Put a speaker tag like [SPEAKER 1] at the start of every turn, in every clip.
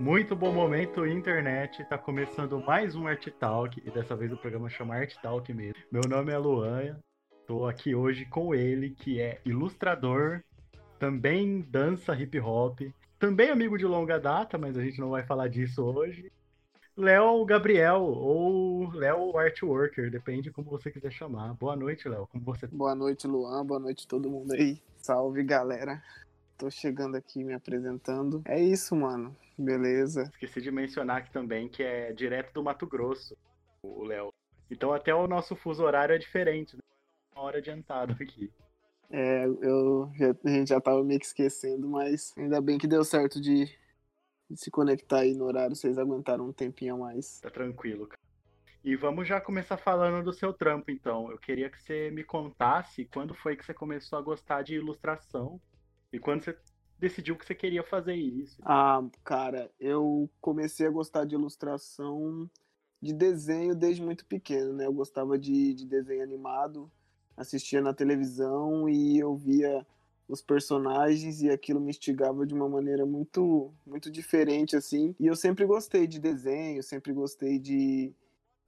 [SPEAKER 1] Muito bom momento, internet. Tá começando mais um Art Talk e dessa vez o programa chama Art Talk mesmo. Meu nome é Luan, tô aqui hoje com ele, que é ilustrador, também dança hip hop, também amigo de longa data, mas a gente não vai falar disso hoje. Léo Gabriel, ou Léo Artworker, depende como você quiser chamar. Boa noite, Léo. Como você tá?
[SPEAKER 2] Boa noite, Luan. Boa noite todo mundo aí. Salve, galera. Tô chegando aqui me apresentando. É isso, mano. Beleza.
[SPEAKER 1] Esqueci de mencionar aqui também que é direto do Mato Grosso, o Léo. Então até o nosso fuso horário é diferente, né? Uma hora adiantado aqui.
[SPEAKER 2] É, eu já, a gente já tava meio que esquecendo, mas ainda bem que deu certo de, de se conectar aí no horário, vocês aguentaram um tempinho a mais.
[SPEAKER 1] Tá tranquilo, cara. E vamos já começar falando do seu trampo, então. Eu queria que você me contasse quando foi que você começou a gostar de ilustração e quando você decidiu que você queria fazer isso.
[SPEAKER 2] Ah, cara, eu comecei a gostar de ilustração de desenho desde muito pequeno, né? Eu gostava de, de desenho animado, assistia na televisão e eu via os personagens e aquilo me instigava de uma maneira muito muito diferente assim. E eu sempre gostei de desenho, sempre gostei de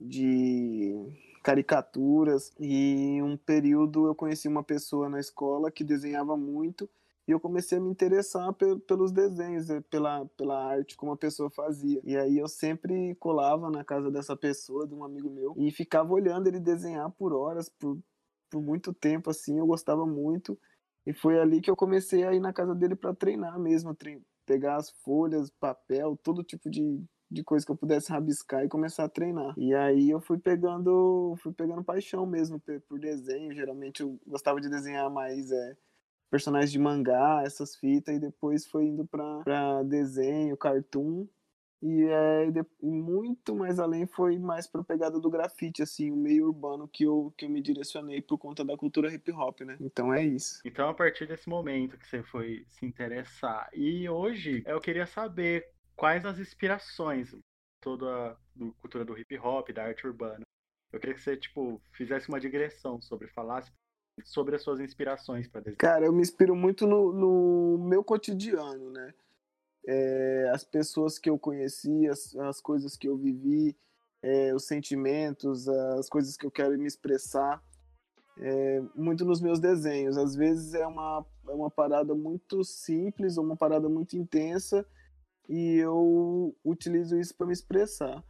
[SPEAKER 2] de caricaturas e um período eu conheci uma pessoa na escola que desenhava muito e eu comecei a me interessar pe pelos desenhos, eh, pela, pela arte, como a pessoa fazia. E aí eu sempre colava na casa dessa pessoa, de um amigo meu, e ficava olhando ele desenhar por horas, por, por muito tempo, assim, eu gostava muito. E foi ali que eu comecei a ir na casa dele para treinar mesmo, tre pegar as folhas, papel, todo tipo de, de coisa que eu pudesse rabiscar e começar a treinar. E aí eu fui pegando, fui pegando paixão mesmo por desenho. Geralmente eu gostava de desenhar mais é, personagens de mangá, essas fitas, e depois foi indo para desenho, cartoon. E é, de, muito mais além foi mais pra pegada do grafite, assim, o meio urbano que eu, que eu me direcionei por conta da cultura hip hop, né? Então é isso.
[SPEAKER 1] Então, a partir desse momento que você foi se interessar. E hoje eu queria saber quais as inspirações toda a cultura do hip hop, da arte urbana. Eu queria que você, tipo, fizesse uma digressão sobre, falasse sobre as suas inspirações para desenhar.
[SPEAKER 2] Cara, eu me inspiro muito no, no meu cotidiano, né? É, as pessoas que eu conheci, as, as coisas que eu vivi, é, os sentimentos, as coisas que eu quero me expressar, é, muito nos meus desenhos. Às vezes é uma, é uma parada muito simples, uma parada muito intensa, e eu utilizo isso para me expressar.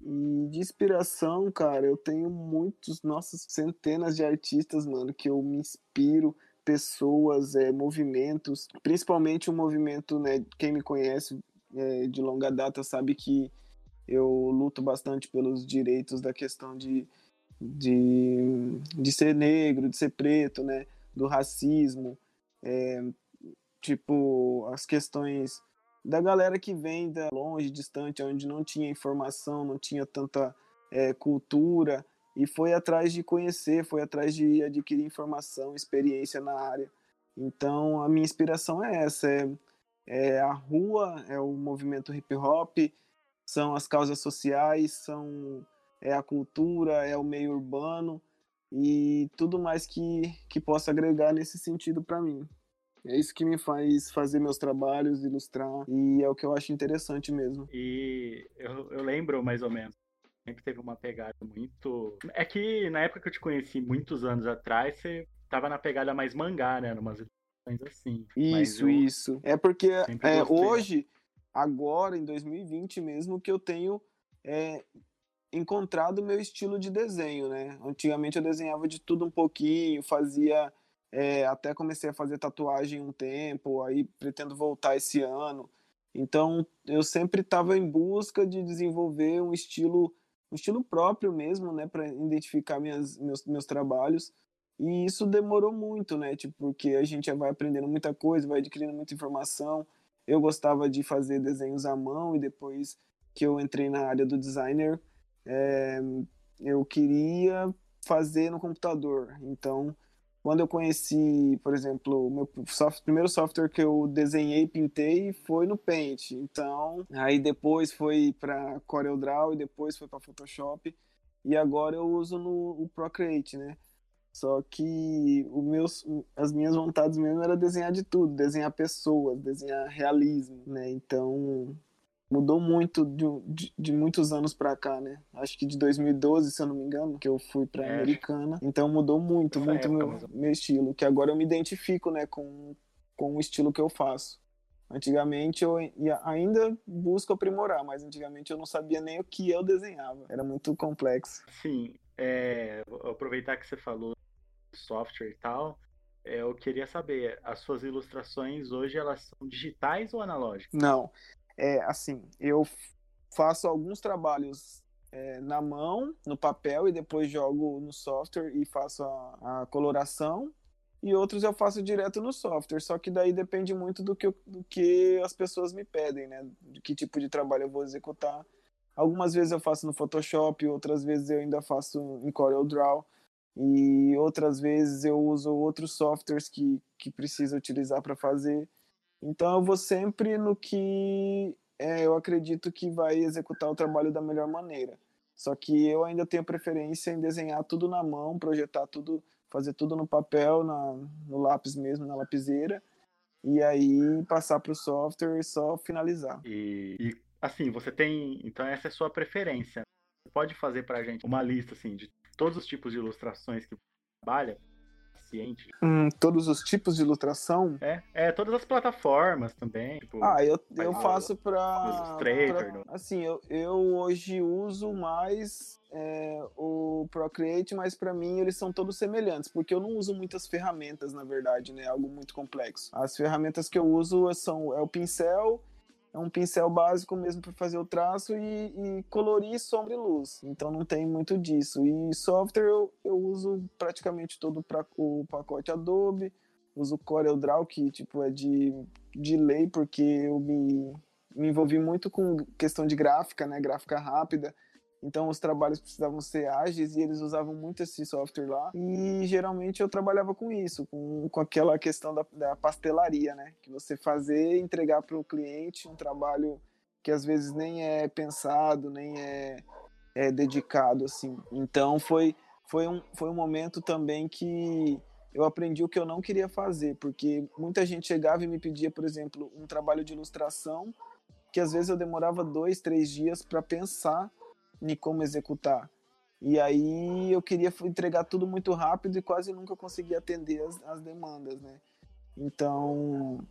[SPEAKER 2] E de inspiração, cara, eu tenho muitos, nossas centenas de artistas, mano, que eu me inspiro, pessoas, é, movimentos, principalmente o movimento, né, quem me conhece é, de longa data sabe que eu luto bastante pelos direitos da questão de, de, de ser negro, de ser preto, né, do racismo, é, tipo, as questões da galera que vem da longe, distante, onde não tinha informação, não tinha tanta é, cultura, e foi atrás de conhecer, foi atrás de adquirir informação, experiência na área. Então, a minha inspiração é essa: é, é a rua, é o movimento hip hop, são as causas sociais, são é a cultura, é o meio urbano e tudo mais que, que possa agregar nesse sentido para mim. É isso que me faz fazer meus trabalhos, ilustrar, e é o que eu acho interessante mesmo.
[SPEAKER 1] E eu, eu lembro mais ou menos sempre teve uma pegada muito. É que na época que eu te conheci, muitos anos atrás, você tava na pegada mais mangá, né? Numas ilustrações assim.
[SPEAKER 2] Isso, isso. É porque é, hoje, agora, em 2020 mesmo, que eu tenho é, encontrado o meu estilo de desenho, né? Antigamente eu desenhava de tudo um pouquinho, fazia é, até comecei a fazer tatuagem um tempo, aí pretendo voltar esse ano. Então, eu sempre estava em busca de desenvolver um estilo, um estilo próprio mesmo, né, para identificar minhas, meus, meus trabalhos. E isso demorou muito, né, tipo, porque a gente vai aprendendo muita coisa, vai adquirindo muita informação. Eu gostava de fazer desenhos à mão e depois que eu entrei na área do designer, é, eu queria fazer no computador. Então, quando eu conheci, por exemplo, o meu primeiro software que eu desenhei e pintei foi no Paint. Então, aí depois foi para CorelDRAW e depois foi para Photoshop. E agora eu uso no o Procreate, né? Só que o meus, as minhas vontades mesmo era desenhar de tudo, desenhar pessoas, desenhar realismo, né? Então, mudou muito de, de, muitos anos para cá, né? Acho que de 2012, se eu não me engano, que eu fui para é, Americana. Então mudou muito, muito época, meu, mas... meu estilo, que agora eu me identifico, né, com, com o estilo que eu faço. Antigamente eu ainda busco aprimorar, mas antigamente eu não sabia nem o que eu desenhava. Era muito complexo.
[SPEAKER 1] Sim, é, aproveitar que você falou software e tal. É, eu queria saber, as suas ilustrações hoje elas são digitais ou analógicas?
[SPEAKER 2] Não, é assim, eu faço alguns trabalhos é, na mão, no papel e depois jogo no software e faço a, a coloração e outros eu faço direto no software, só que daí depende muito do que, do que as pessoas me pedem, né? De que tipo de trabalho eu vou executar. Algumas vezes eu faço no Photoshop, outras vezes eu ainda faço em CorelDRAW e outras vezes eu uso outros softwares que, que preciso utilizar para fazer. Então eu vou sempre no que é, eu acredito que vai executar o trabalho da melhor maneira. Só que eu ainda tenho preferência em desenhar tudo na mão, projetar tudo fazer tudo no papel, na, no lápis mesmo, na lapiseira, e aí passar para o software e só finalizar.
[SPEAKER 1] E, e, assim, você tem, então essa é a sua preferência. Você pode fazer para a gente uma lista assim de todos os tipos de ilustrações que você trabalha? Ciente.
[SPEAKER 2] Hum, todos os tipos de ilustração?
[SPEAKER 1] É, é todas as plataformas também. Tipo,
[SPEAKER 2] ah, eu, eu faço para Illustrator. Pra, assim, eu, eu hoje uso mais é, o Procreate, mas para mim eles são todos semelhantes, porque eu não uso muitas ferramentas, na verdade, né? Algo muito complexo. As ferramentas que eu uso são é o pincel, é um pincel básico mesmo para fazer o traço e, e, colorir sombra e luz. Então não tem muito disso. E software eu, eu uso praticamente todo pra, o pacote Adobe, uso o CorelDRAW, que tipo é de, de lei, porque eu me, me envolvi muito com questão de gráfica, né? Gráfica rápida. Então os trabalhos precisavam ser ágeis e eles usavam muito esse software lá. E geralmente eu trabalhava com isso, com, com aquela questão da, da pastelaria, né? Que você fazer entregar para o cliente um trabalho que às vezes nem é pensado, nem é, é dedicado, assim. Então foi, foi, um, foi um momento também que eu aprendi o que eu não queria fazer, porque muita gente chegava e me pedia, por exemplo, um trabalho de ilustração que às vezes eu demorava dois, três dias para pensar em como executar. E aí eu queria entregar tudo muito rápido e quase nunca conseguia atender as, as demandas, né? Então,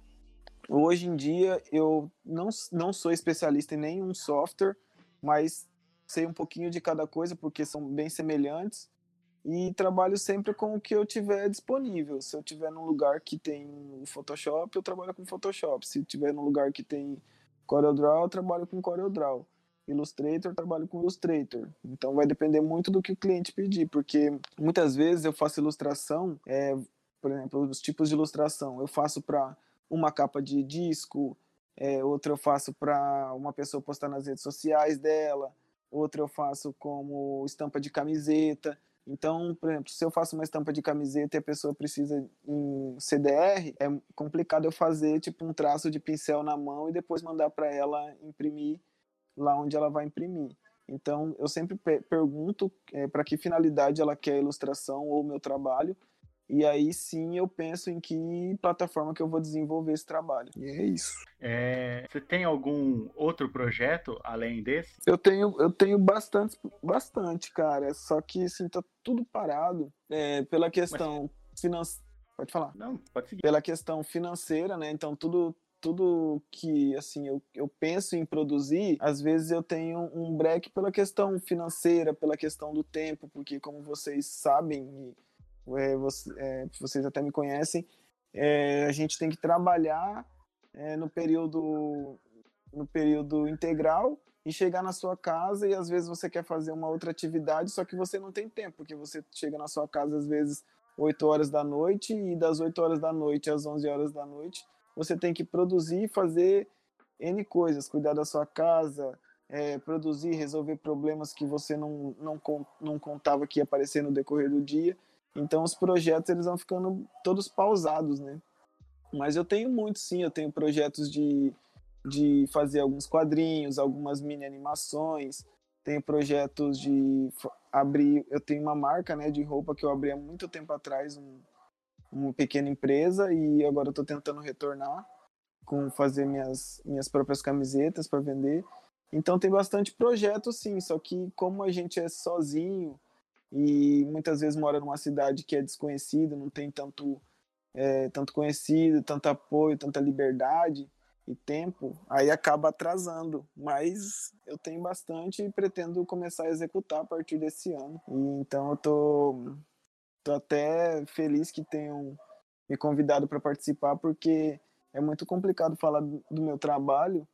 [SPEAKER 2] hoje em dia eu não, não sou especialista em nenhum software, mas sei um pouquinho de cada coisa porque são bem semelhantes e trabalho sempre com o que eu tiver disponível. Se eu tiver num lugar que tem o Photoshop, eu trabalho com Photoshop. Se tiver num lugar que tem CorelDRAW, eu trabalho com CorelDRAW. Illustrator, trabalho com Illustrator. Então vai depender muito do que o cliente pedir, porque muitas vezes eu faço ilustração, é, por exemplo, os tipos de ilustração. Eu faço para uma capa de disco, é, outra eu faço para uma pessoa postar nas redes sociais dela, outra eu faço como estampa de camiseta. Então, por exemplo, se eu faço uma estampa de camiseta e a pessoa precisa em CDR, é complicado eu fazer tipo um traço de pincel na mão e depois mandar para ela imprimir lá onde ela vai imprimir. Então, eu sempre pergunto é, para que finalidade ela quer a ilustração ou o meu trabalho, e aí sim eu penso em que plataforma que eu vou desenvolver esse trabalho. E é isso.
[SPEAKER 1] É, você tem algum outro projeto além desse?
[SPEAKER 2] Eu tenho, eu tenho bastante, bastante, cara. Só que assim, tá tudo parado é, pela questão Mas... financeira. Pode falar.
[SPEAKER 1] Não, pode seguir.
[SPEAKER 2] Pela questão financeira, né? Então tudo tudo que assim eu, eu penso em produzir, às vezes eu tenho um break pela questão financeira, pela questão do tempo, porque como vocês sabem, é, você, é, vocês até me conhecem, é, a gente tem que trabalhar é, no período no período integral e chegar na sua casa e às vezes você quer fazer uma outra atividade, só que você não tem tempo, porque você chega na sua casa às vezes 8 horas da noite e das 8 horas da noite às 11 horas da noite você tem que produzir e fazer N coisas, cuidar da sua casa, é, produzir, resolver problemas que você não, não, não contava que ia aparecer no decorrer do dia. Então os projetos eles vão ficando todos pausados, né? Mas eu tenho muito sim, eu tenho projetos de, de fazer alguns quadrinhos, algumas mini animações, tenho projetos de abrir, eu tenho uma marca, né, de roupa que eu abri há muito tempo atrás, um, uma pequena empresa e agora estou tentando retornar. com fazer minhas, minhas próprias camisetas para vender. Então tem bastante projeto sim, só que como a gente é sozinho e muitas vezes mora numa cidade que é desconhecida, não tem tanto, é, tanto conhecido, tanto apoio, tanta liberdade e tempo, aí acaba atrasando. Mas eu tenho bastante e pretendo começar a executar a partir desse ano. E, então eu tô, tô até feliz que tenham me convidado para participar, porque é muito complicado falar do meu trabalho,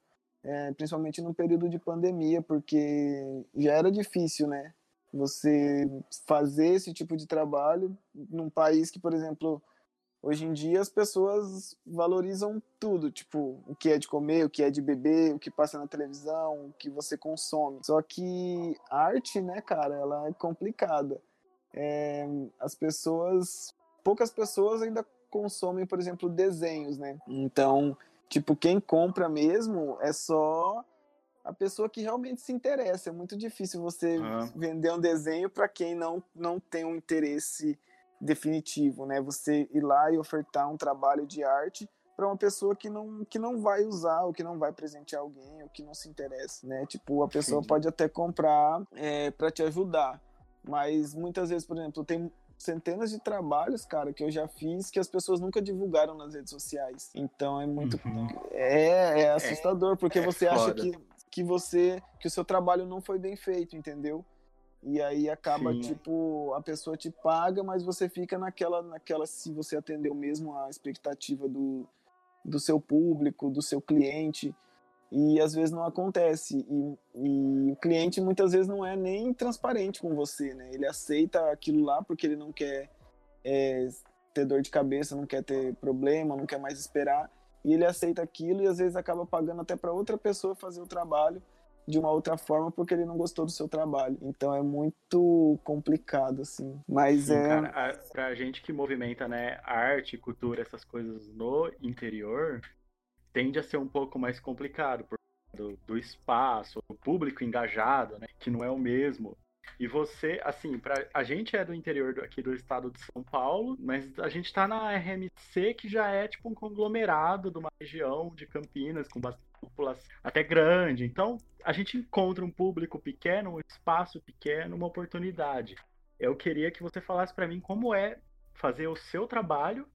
[SPEAKER 2] é, principalmente no período de pandemia, porque já era difícil, né? Você fazer esse tipo de trabalho num país que, por exemplo, hoje em dia as pessoas valorizam tudo, tipo, o que é de comer, o que é de beber, o que passa na televisão, o que você consome. Só que arte, né, cara, ela é complicada. É, as pessoas, poucas pessoas ainda consomem, por exemplo, desenhos, né? Então, tipo, quem compra mesmo é só a pessoa que realmente se interessa. É muito difícil você uhum. vender um desenho para quem não, não tem um interesse definitivo, né? Você ir lá e ofertar um trabalho de arte para uma pessoa que não, que não vai usar, ou que não vai presentear alguém, ou que não se interessa, né? Tipo, a pessoa Sim. pode até comprar é, para te ajudar, mas muitas vezes, por exemplo, tem centenas de trabalhos, cara, que eu já fiz que as pessoas nunca divulgaram nas redes sociais. Então é muito. Uhum. É, é assustador, porque é você foda. acha que, que você. que o seu trabalho não foi bem feito, entendeu? E aí acaba, Sim. tipo, a pessoa te paga, mas você fica naquela, naquela se você atendeu mesmo a expectativa do, do seu público, do seu cliente e às vezes não acontece e, e, o cliente muitas vezes não é nem transparente com você né ele aceita aquilo lá porque ele não quer é, ter dor de cabeça não quer ter problema não quer mais esperar e ele aceita aquilo e às vezes acaba pagando até para outra pessoa fazer o trabalho de uma outra forma porque ele não gostou do seu trabalho. Então é muito complicado, assim. Mas Sim, é.
[SPEAKER 1] Cara, a, pra gente que movimenta, né, arte, cultura, essas coisas no interior, tende a ser um pouco mais complicado por do, do espaço, o público engajado, né, que não é o mesmo. E você, assim, pra, a gente é do interior do, aqui do estado de São Paulo, mas a gente está na RMC, que já é tipo um conglomerado de uma região de Campinas, com bastante população até grande. Então, a gente encontra um público pequeno, um espaço pequeno, uma oportunidade. Eu queria que você falasse para mim como é fazer o seu trabalho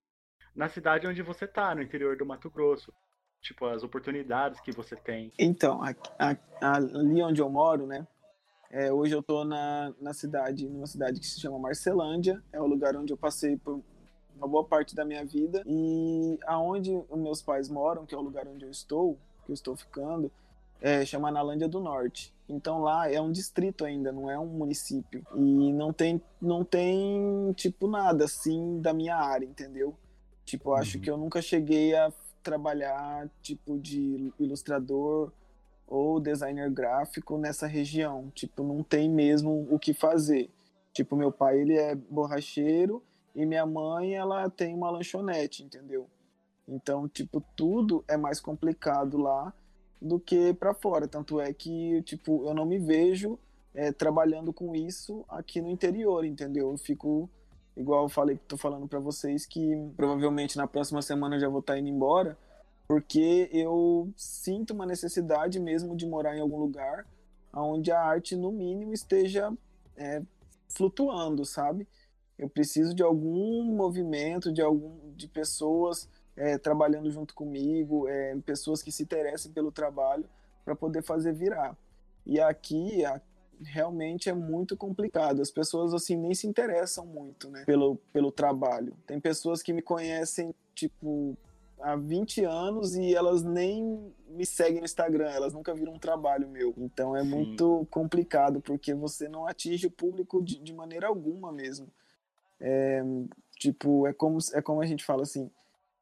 [SPEAKER 1] na cidade onde você está, no interior do Mato Grosso tipo, as oportunidades que você tem?
[SPEAKER 2] Então, a, a, ali onde eu moro, né? É, hoje eu tô na, na cidade, numa cidade que se chama Marcelândia, é o lugar onde eu passei por uma boa parte da minha vida e aonde os meus pais moram, que é o lugar onde eu estou, que eu estou ficando, é, chama Analândia do Norte. Então lá é um distrito ainda, não é um município. E não tem, não tem tipo nada assim da minha área, entendeu? Tipo, acho uhum. que eu nunca cheguei a trabalhar tipo de ilustrador ou designer gráfico nessa região. Tipo, não tem mesmo o que fazer. Tipo, meu pai, ele é borracheiro e minha mãe, ela tem uma lanchonete, entendeu? Então, tipo, tudo é mais complicado lá do que para fora. Tanto é que, tipo, eu não me vejo é, trabalhando com isso aqui no interior, entendeu? Eu fico igual eu falei, tô falando para vocês que provavelmente na próxima semana eu já vou estar tá indo embora, porque eu sinto uma necessidade mesmo de morar em algum lugar onde a arte no mínimo esteja é, flutuando, sabe? Eu preciso de algum movimento, de algum de pessoas é, trabalhando junto comigo, é, pessoas que se interessem pelo trabalho para poder fazer virar. E aqui, realmente é muito complicado. As pessoas assim nem se interessam muito, né, pelo, pelo trabalho. Tem pessoas que me conhecem tipo há 20 anos e elas nem me seguem no Instagram, elas nunca viram um trabalho meu. Então é Sim. muito complicado porque você não atinge o público de, de maneira alguma mesmo. É, tipo, é como, é como a gente fala assim,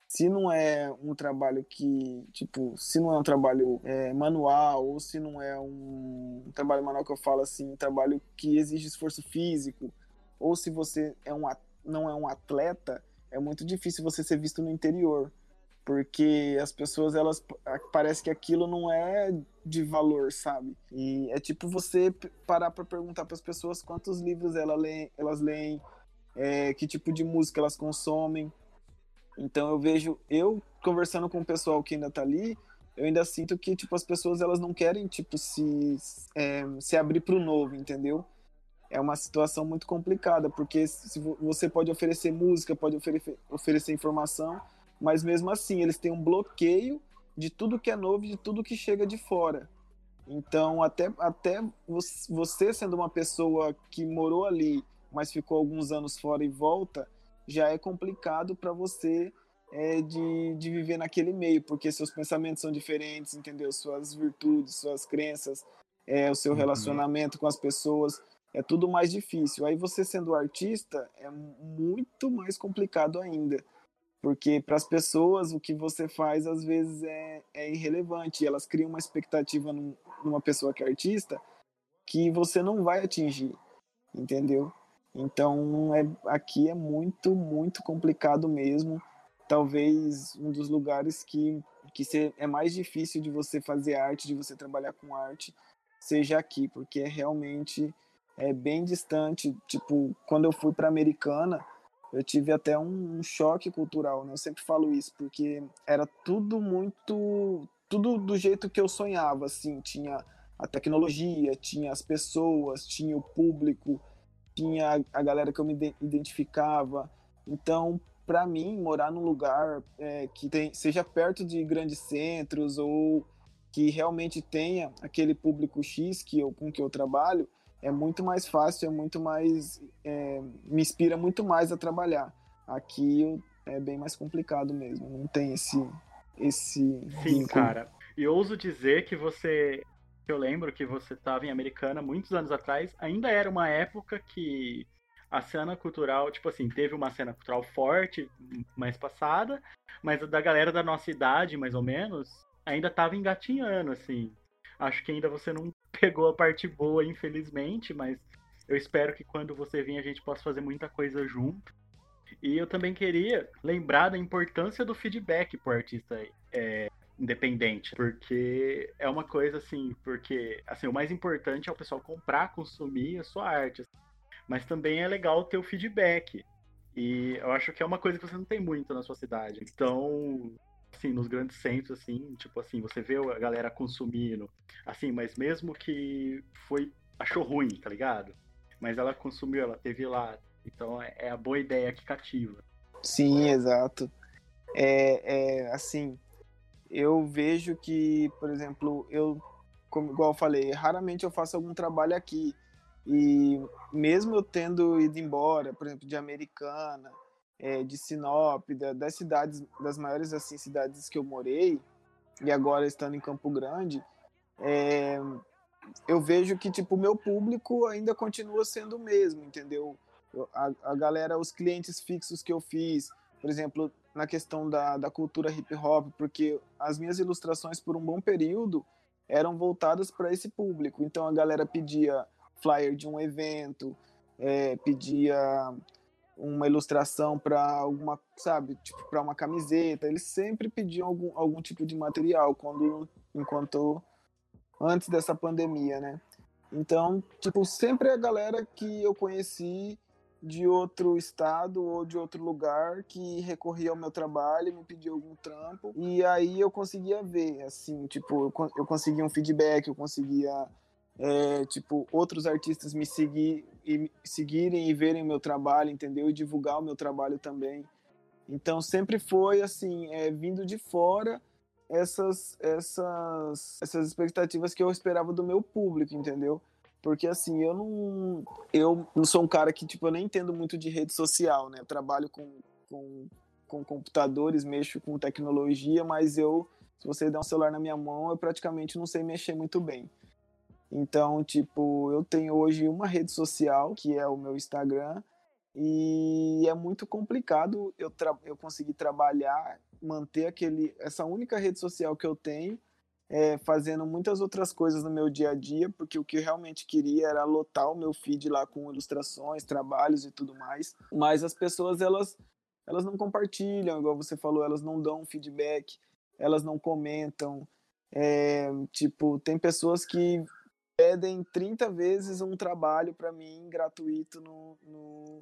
[SPEAKER 2] se não é um trabalho que, tipo, se não é um trabalho é, manual, ou se não é um, trabalho manual que eu falo assim, um trabalho que exige esforço físico, ou se você é um, não é um atleta, é muito difícil você ser visto no interior. Porque as pessoas, elas parece que aquilo não é de valor, sabe? E é tipo você parar para perguntar para as pessoas quantos livros ela lê, elas leem, é, que tipo de música elas consomem, então eu vejo, eu conversando com o pessoal que ainda tá ali, eu ainda sinto que, tipo, as pessoas, elas não querem, tipo, se, é, se abrir pro novo, entendeu? É uma situação muito complicada, porque se você pode oferecer música, pode oferecer, oferecer informação, mas mesmo assim, eles têm um bloqueio de tudo que é novo, de tudo que chega de fora. Então, até, até você sendo uma pessoa que morou ali, mas ficou alguns anos fora e volta, já é complicado para você é, de, de viver naquele meio, porque seus pensamentos são diferentes, entendeu? Suas virtudes, suas crenças, é, o seu uhum. relacionamento com as pessoas, é tudo mais difícil. Aí você sendo artista é muito mais complicado ainda, porque para as pessoas o que você faz às vezes é, é irrelevante, elas criam uma expectativa num, numa pessoa que é artista que você não vai atingir, entendeu? Então é, aqui é muito, muito complicado mesmo talvez um dos lugares que, que é mais difícil de você fazer arte, de você trabalhar com arte, seja aqui, porque é realmente é bem distante. Tipo, quando eu fui para Americana, eu tive até um, um, choque cultural, né? Eu sempre falo isso, porque era tudo muito. Tudo do jeito que eu sonhava, assim. Tinha a tecnologia, tinha as pessoas, tinha o público, tinha a galera que eu me identificava. Então, para mim, morar num lugar é, que tem, seja perto de grandes centros ou que realmente tenha aquele público X que eu, com que eu trabalho, é muito mais fácil, é muito mais. É, me inspira muito mais a trabalhar. Aqui é bem mais complicado mesmo, não tem esse. esse
[SPEAKER 1] Sim, vínculo. cara. E ouso dizer que você. Eu lembro que você estava em Americana muitos anos atrás, ainda era uma época que a cena cultural, tipo assim, teve uma cena cultural forte mais passada, mas da galera da nossa idade, mais ou menos, ainda tava engatinhando, assim. Acho que ainda você não pegou a parte boa, infelizmente, mas eu espero que quando você vir a gente possa fazer muita coisa junto. E eu também queria lembrar da importância do feedback pro artista é, independente, porque é uma coisa assim, porque assim, o mais importante é o pessoal comprar, consumir a sua arte mas também é legal ter o feedback. E eu acho que é uma coisa que você não tem muito na sua cidade. Então, assim, nos grandes centros, assim, tipo assim, você vê a galera consumindo, assim, mas mesmo que foi, achou ruim, tá ligado? Mas ela consumiu, ela teve lá. Então é, é a boa ideia que cativa.
[SPEAKER 2] Sim, exato. É, é assim, eu vejo que, por exemplo, eu, como igual eu falei, raramente eu faço algum trabalho aqui. E mesmo eu tendo ido embora, por exemplo, de Americana, é, de Sinop, da, das cidades, das maiores assim cidades que eu morei, e agora estando em Campo Grande, é, eu vejo que tipo o meu público ainda continua sendo o mesmo, entendeu? A, a galera, os clientes fixos que eu fiz, por exemplo, na questão da, da cultura hip hop, porque as minhas ilustrações por um bom período eram voltadas para esse público. Então a galera pedia flyer de um evento, é, pedia uma ilustração para alguma, sabe, tipo para uma camiseta. Eles sempre pediam algum, algum tipo de material quando enquanto antes dessa pandemia, né? Então, tipo, sempre a galera que eu conheci de outro estado ou de outro lugar que recorria ao meu trabalho, me pedia algum trampo e aí eu conseguia ver, assim, tipo, eu conseguia um feedback, eu conseguia é, tipo, outros artistas me seguir e seguirem e verem meu trabalho, entendeu? E divulgar o meu trabalho também. Então sempre foi assim, é, vindo de fora essas essas essas expectativas que eu esperava do meu público, entendeu? Porque assim, eu não eu não sou um cara que tipo eu nem entendo muito de rede social, né? Eu trabalho com, com com computadores, mexo com tecnologia, mas eu se você der um celular na minha mão, eu praticamente não sei mexer muito bem. Então, tipo, eu tenho hoje uma rede social, que é o meu Instagram, e é muito complicado eu, eu conseguir trabalhar, manter aquele, essa única rede social que eu tenho, é, fazendo muitas outras coisas no meu dia a dia, porque o que eu realmente queria era lotar o meu feed lá com ilustrações, trabalhos e tudo mais. Mas as pessoas, elas, elas não compartilham, igual você falou, elas não dão feedback, elas não comentam. É, tipo, tem pessoas que pedem 30 vezes um trabalho para mim gratuito no, no,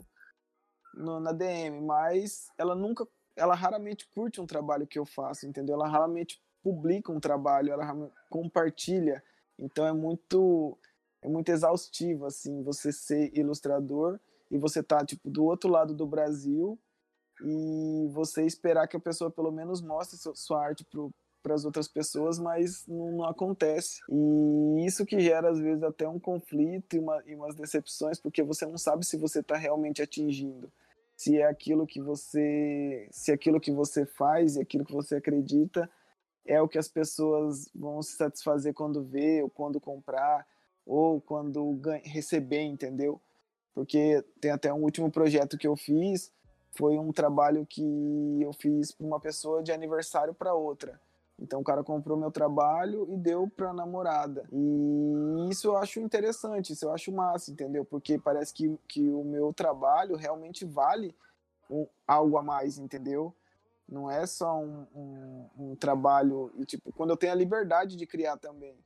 [SPEAKER 2] no, na DM, mas ela nunca ela raramente curte um trabalho que eu faço, entendeu? Ela raramente publica um trabalho, ela compartilha. Então é muito é muito exaustivo assim, você ser ilustrador e você tá tipo do outro lado do Brasil e você esperar que a pessoa pelo menos mostre sua arte para as outras pessoas, mas não, não, acontece. E isso que gera às vezes até um conflito e, uma, e umas decepções, porque você não sabe se você está realmente atingindo se é aquilo que você se aquilo que você faz e aquilo que você acredita é o que as pessoas vão se satisfazer quando vê ou quando comprar ou quando receber, entendeu? Porque tem até um último projeto que eu fiz, foi um trabalho que eu fiz para uma pessoa de aniversário para outra. Então o cara comprou meu trabalho e deu para namorada. E isso eu acho interessante, isso eu acho massa, entendeu? Porque parece que, que o meu trabalho realmente vale um, algo a mais, entendeu? Não é só um, um, um, trabalho e tipo quando eu tenho a liberdade de criar também.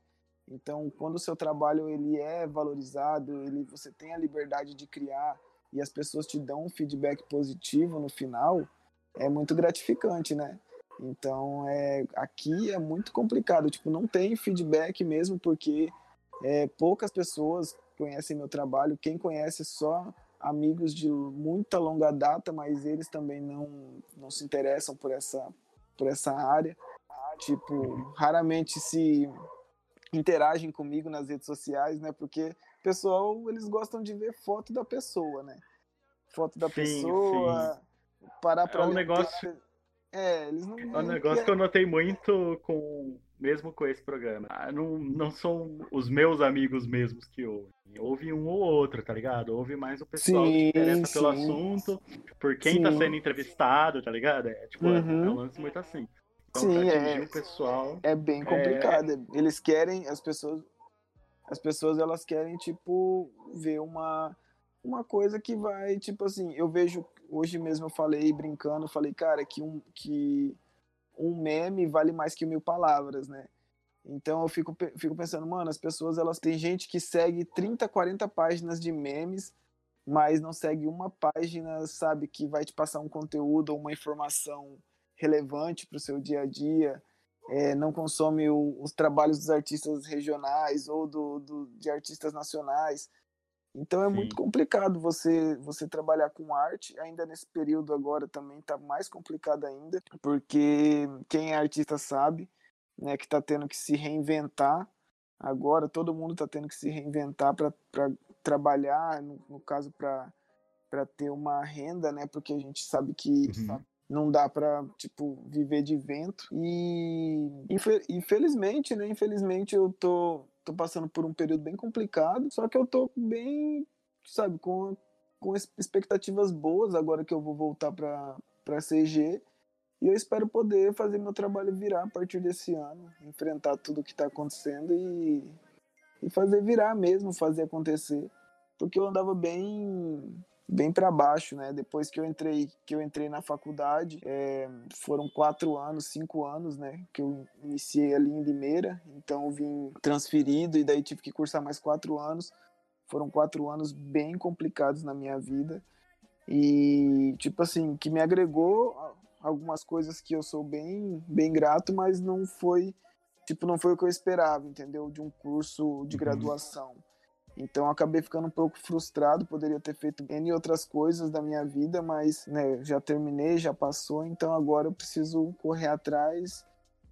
[SPEAKER 2] Então, quando o seu trabalho ele é valorizado, ele você tem a liberdade de criar e as pessoas te dão um feedback positivo no final, é muito gratificante, né? Então, é, aqui é muito complicado, tipo, não tem feedback mesmo porque é, poucas pessoas conhecem meu trabalho. Quem conhece só amigos de muita longa data, mas eles também não, não se interessam por essa, por essa área. Tipo, raramente se interagem comigo nas redes sociais, né? Porque o pessoal, eles gostam de ver foto da pessoa, né? Foto da sim, pessoa, sim. parar para
[SPEAKER 1] é um negócio
[SPEAKER 2] É, eles não
[SPEAKER 1] É um negócio que eu notei muito com mesmo com esse programa. Ah, não, não são os meus amigos mesmos que ouvem. Ouve um ou outro, tá ligado? Ouve mais o pessoal sim, que interessa sim. pelo assunto, por quem sim. tá sendo entrevistado, tá ligado? É, tipo, uhum. é, um uhum. lance muito assim.
[SPEAKER 2] Então, Sim, é, o pessoal, é bem complicado. É... Eles querem, as pessoas, as pessoas elas querem tipo ver uma uma coisa que vai tipo assim. Eu vejo hoje mesmo eu falei brincando, falei cara que um que um meme vale mais que mil palavras, né? Então eu fico, fico pensando, mano, as pessoas elas têm gente que segue 30, 40 páginas de memes, mas não segue uma página, sabe, que vai te passar um conteúdo ou uma informação relevante para o seu dia a dia, é, não consome o, os trabalhos dos artistas regionais ou do, do de artistas nacionais. Então é Sim. muito complicado você você trabalhar com arte, ainda nesse período agora também está mais complicado ainda, porque quem é artista sabe, né, que está tendo que se reinventar. Agora todo mundo está tendo que se reinventar para trabalhar, no, no caso para para ter uma renda, né? Porque a gente sabe que uhum não dá para tipo viver de vento e infelizmente né infelizmente eu tô tô passando por um período bem complicado só que eu tô bem sabe com com expectativas boas agora que eu vou voltar para para CG e eu espero poder fazer meu trabalho virar a partir desse ano enfrentar tudo que está acontecendo e e fazer virar mesmo fazer acontecer. Porque eu andava bem bem para baixo, né? Depois que eu entrei, que eu entrei na faculdade, é, foram quatro anos, cinco anos, né? Que eu iniciei ali em Limeira, então eu vim transferido e daí tive que cursar mais quatro anos. Foram quatro anos bem complicados na minha vida e tipo assim que me agregou algumas coisas que eu sou bem bem grato, mas não foi tipo não foi o que eu esperava, entendeu? De um curso de uhum. graduação. Então acabei ficando um pouco frustrado, poderia ter feito N outras coisas da minha vida, mas né, já terminei, já passou, então agora eu preciso correr atrás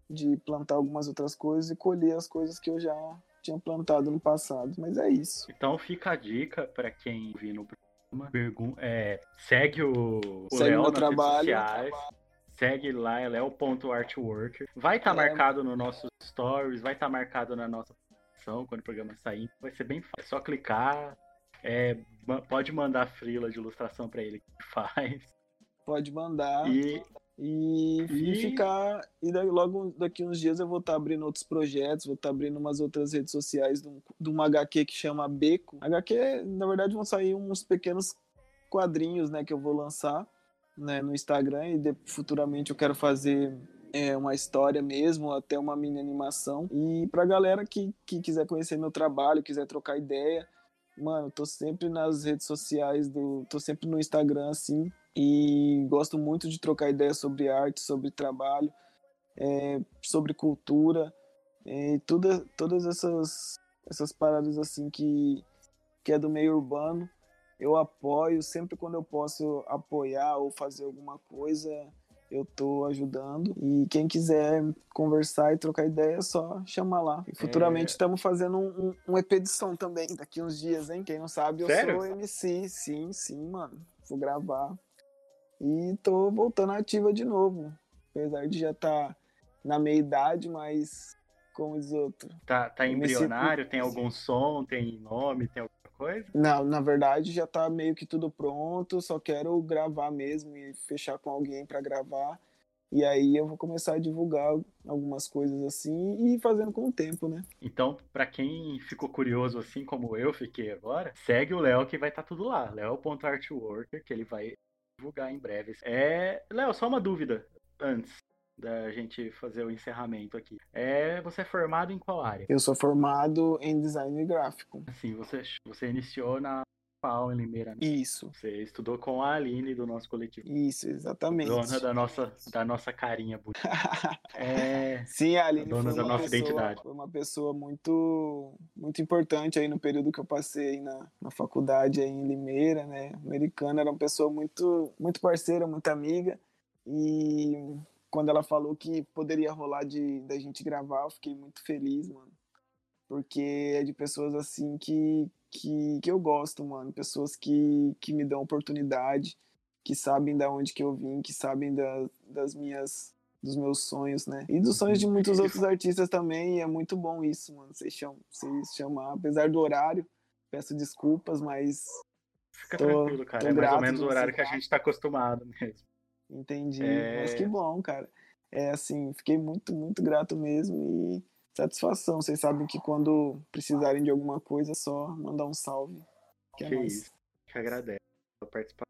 [SPEAKER 2] de plantar algumas outras coisas e colher as coisas que eu já tinha plantado no passado. Mas é isso.
[SPEAKER 1] Então fica a dica para quem vir no programa. É, segue o,
[SPEAKER 2] o segue Léo nas trabalho,
[SPEAKER 1] sociais. Segue lá, é. Vai estar tá é... marcado no nossos stories, vai estar tá marcado na nossa quando o programa sair. Vai ser bem fácil. É só clicar. É, pode mandar frila de ilustração para ele que faz.
[SPEAKER 2] Pode mandar.
[SPEAKER 1] E,
[SPEAKER 2] e, e... e ficar. E daí, logo daqui uns dias eu vou estar tá abrindo outros projetos, vou estar tá abrindo umas outras redes sociais de, um, de uma HQ que chama Beco. HQ, na verdade, vão sair uns pequenos quadrinhos né, que eu vou lançar né, no Instagram e de, futuramente eu quero fazer é, uma história mesmo, até uma mini animação. E pra galera que, que quiser conhecer meu trabalho, quiser trocar ideia, mano, tô sempre nas redes sociais do, tô sempre no Instagram assim e gosto muito de trocar ideias sobre arte, sobre trabalho, é, sobre cultura, é, todas essas essas paradas assim que que é do meio urbano, eu apoio sempre quando eu posso apoiar ou fazer alguma coisa eu tô ajudando. E quem quiser conversar e trocar ideia, é só chamar lá. E futuramente estamos é... fazendo um, um, um, EP de som também, daqui uns dias, hein? Quem não sabe, eu Sério? sou MC. Sim, sim, mano. Vou gravar. E tô voltando ativa de novo. Apesar de já estar tá na meia idade, mas como diz outro.
[SPEAKER 1] Tá, tá embrionário? Tem algum som? Tem nome? Tem alguma coisa?
[SPEAKER 2] Não, na verdade já tá meio que tudo pronto, só quero gravar mesmo e fechar com alguém para gravar. E aí eu vou começar a divulgar algumas coisas assim e fazendo com o tempo, né?
[SPEAKER 1] Então, para quem ficou curioso assim como eu fiquei agora, segue o Léo que vai estar tá tudo lá. Léo.artworker, que ele vai divulgar em breve. É, Léo, só uma dúvida antes da gente fazer o encerramento aqui. É, você é formado em qual área?
[SPEAKER 2] Eu sou formado em design gráfico.
[SPEAKER 1] Sim, você, você iniciou na FAO em Limeira. Né?
[SPEAKER 2] Isso.
[SPEAKER 1] Você estudou com a Aline do nosso coletivo.
[SPEAKER 2] Isso, exatamente.
[SPEAKER 1] Dona da nossa, da nossa carinha bonita.
[SPEAKER 2] é... Sim, a Aline
[SPEAKER 1] dona da nossa
[SPEAKER 2] pessoa,
[SPEAKER 1] identidade.
[SPEAKER 2] Foi uma pessoa muito, muito importante aí no período que eu passei na, na faculdade aí em Limeira, né? Americana, era uma pessoa muito, muito parceira, muito amiga. E quando ela falou que poderia rolar de da gente gravar, eu fiquei muito feliz, mano. Porque é de pessoas assim que, que, que eu gosto, mano. Pessoas que, que me dão oportunidade, que sabem da onde que eu vim, que sabem da, das minhas dos meus sonhos, né? E dos sonhos de muitos outros artistas também, e é muito bom isso, mano. Vocês chamam, vocês chamar, apesar do horário, peço desculpas, mas
[SPEAKER 1] Fica tô, tranquilo, cara. É mais ou menos o horário que a gente tá acostumado mesmo.
[SPEAKER 2] Entendi. É... Mas que bom, cara. É assim, fiquei muito, muito grato mesmo e satisfação. Vocês sabem que quando precisarem de alguma coisa, é só mandar um salve. Que, é que é isso.
[SPEAKER 1] Que agradece a participação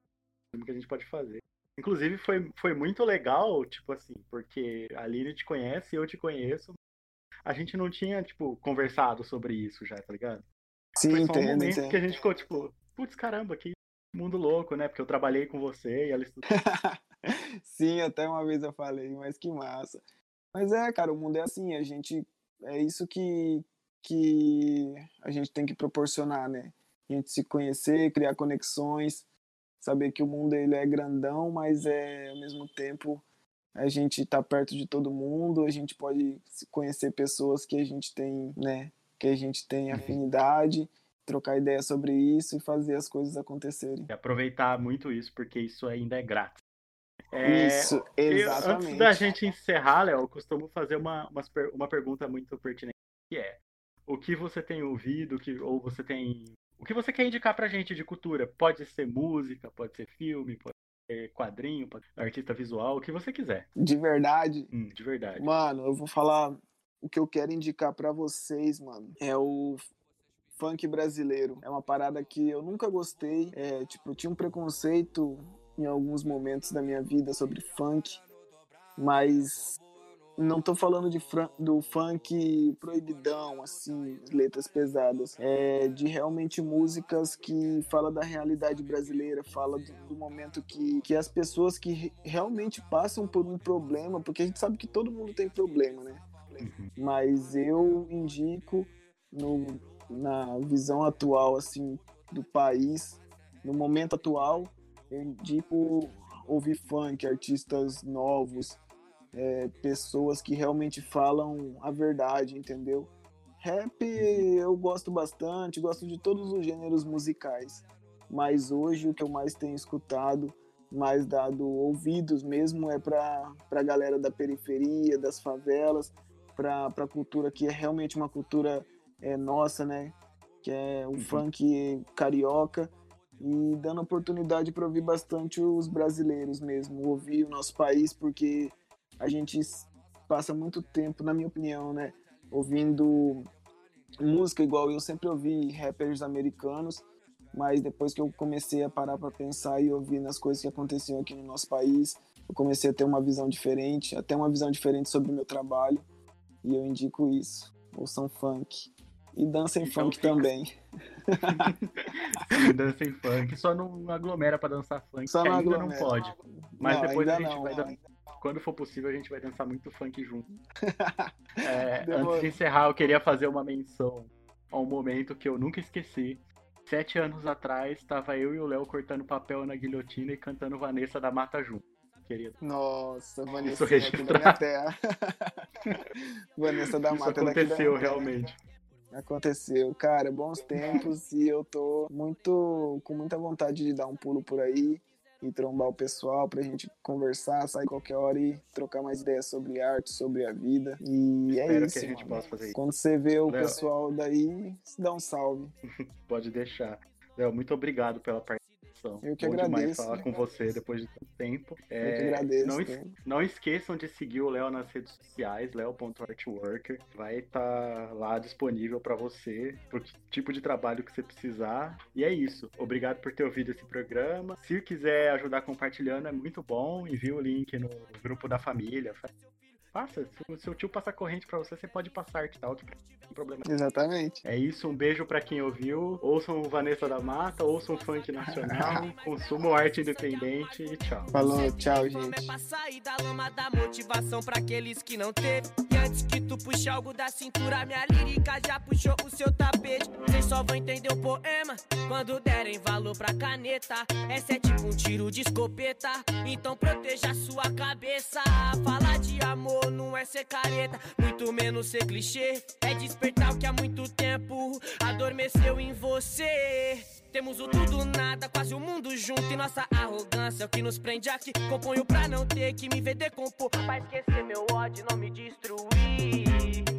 [SPEAKER 1] que a gente pode fazer. Inclusive, foi, foi muito legal, tipo assim, porque a Aline te conhece, eu te conheço. A gente não tinha, tipo, conversado sobre isso já, tá ligado?
[SPEAKER 2] Sim,
[SPEAKER 1] foi
[SPEAKER 2] só um
[SPEAKER 1] entendo,
[SPEAKER 2] momento
[SPEAKER 1] que a gente ficou, tipo, putz, caramba, que mundo louco, né? Porque eu trabalhei com você e ela estudou.
[SPEAKER 2] Sim, até uma vez eu falei, mas que massa. Mas é, cara, o mundo é assim, a gente. É isso que, que a gente tem que proporcionar, né? A gente se conhecer, criar conexões, saber que o mundo ele é grandão, mas é ao mesmo tempo a gente tá perto de todo mundo, a gente pode conhecer pessoas que a gente tem, né, que a gente tem uhum. afinidade, trocar ideia sobre isso e fazer as coisas acontecerem.
[SPEAKER 1] E aproveitar muito isso, porque isso ainda é grátis.
[SPEAKER 2] É, Isso, exatamente.
[SPEAKER 1] Eu, antes da gente encerrar, Léo, eu costumo fazer uma, uma, uma pergunta muito pertinente, que é o que você tem ouvido, que, ou você tem. O que você quer indicar pra gente de cultura? Pode ser música, pode ser filme, pode ser quadrinho, pode ser artista visual, o que você quiser.
[SPEAKER 2] De verdade?
[SPEAKER 1] Hum, de verdade.
[SPEAKER 2] Mano, eu vou falar. O que eu quero indicar para vocês, mano, é o funk brasileiro. É uma parada que eu nunca gostei. É, tipo, eu tinha um preconceito em alguns momentos da minha vida sobre funk, mas não tô falando de do funk proibidão, assim, letras pesadas. É de realmente músicas que fala da realidade brasileira, fala do, do, momento que, que as pessoas que realmente passam por um problema, porque a gente sabe que todo mundo tem problema, né? Uhum. Mas eu indico no, na visão atual, assim, do país, no momento atual, eu tipo ouvir funk, artistas novos, é, pessoas que realmente falam a verdade, entendeu? Rap eu gosto bastante, gosto de todos os gêneros musicais, mas hoje o que eu mais tenho escutado, mais dado ouvidos mesmo, é para a galera da periferia, das favelas, para a cultura que é realmente uma cultura é, nossa, né? Que é o uhum. funk carioca e dando oportunidade para ouvir bastante os brasileiros mesmo, ouvir o nosso país, porque a gente passa muito tempo, na minha opinião, né, ouvindo música igual eu sempre ouvi rappers americanos, mas depois que eu comecei a parar para pensar e ouvir nas coisas que aconteciam aqui no nosso país, eu comecei a ter uma visão diferente, até uma visão diferente sobre o meu trabalho, e eu indico isso, ouçam funk. E dança em então, funk fica... também.
[SPEAKER 1] Sim, dança em funk. Só não aglomera pra dançar funk, Só não ainda aglomera. não pode. Mas não, depois a gente não, vai dançar. Quando for possível, a gente vai dançar muito funk junto. É, antes de encerrar, eu queria fazer uma menção a um momento que eu nunca esqueci. Sete anos atrás, estava eu e o Léo cortando papel na guilhotina e cantando Vanessa da Mata junto. Querido.
[SPEAKER 2] Nossa, Vanessa Isso registrado. da minha terra. Vanessa da
[SPEAKER 1] Isso
[SPEAKER 2] Mata
[SPEAKER 1] aconteceu realmente.
[SPEAKER 2] Aconteceu, cara, bons tempos e eu tô muito com muita vontade de dar um pulo por aí e trombar o pessoal pra gente conversar, sair qualquer hora e trocar mais ideias sobre arte, sobre a vida. E é Espero é isso. Que a gente possa fazer Quando você vê o Léo... pessoal daí, dá um salve.
[SPEAKER 1] Pode deixar. Léo, muito obrigado pela participação participação.
[SPEAKER 2] Eu que Bom agradeço. demais
[SPEAKER 1] falar com você depois de tanto tempo.
[SPEAKER 2] É, Eu que agradeço.
[SPEAKER 1] Não, es não esqueçam de seguir o Léo nas redes sociais, leo.artworker. Vai estar tá lá disponível para você, pro tipo de trabalho que você precisar. E é isso. Obrigado por ter ouvido esse programa. Se quiser ajudar compartilhando, é muito bom. Envie o link no grupo da família passa. Se o seu tio passar corrente para você, você pode passar arte tal, não tem problema.
[SPEAKER 2] Exatamente.
[SPEAKER 1] É isso, um beijo para quem ouviu. Ouçam Vanessa da Mata, ouçam funk nacional, consumam arte independente e tchau.
[SPEAKER 2] Falou, tchau, gente.
[SPEAKER 3] Pra sair da lama da motivação pra aqueles que não teve. E antes que tu puxe algo da cintura, minha lírica já puxou o seu tapete. Vocês só vão entender o poema quando derem valor pra caneta. Essa é tipo um tiro de escopeta, então proteja a sua cabeça. Falar de amor não é ser careta, muito menos ser clichê. É despertar o que há muito tempo adormeceu em você. Temos o tudo nada, quase o mundo junto. E nossa arrogância é o que nos prende aqui. Componho pra não ter que me ver decompor. Pra esquecer meu ódio, não me destruir.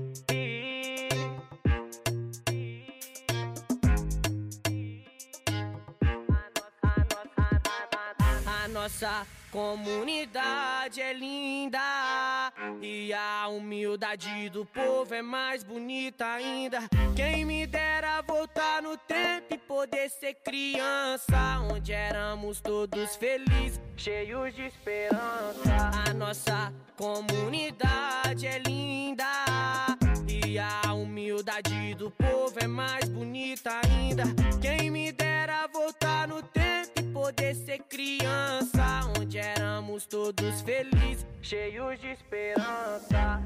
[SPEAKER 3] Nossa Comunidade é linda e a humildade do povo é mais bonita ainda. Quem me dera voltar no tempo e poder ser criança, onde éramos todos felizes, cheios de esperança. A nossa comunidade é linda e a humildade do povo é mais bonita ainda. Quem me poder ser criança, onde éramos todos felizes, cheios de esperança.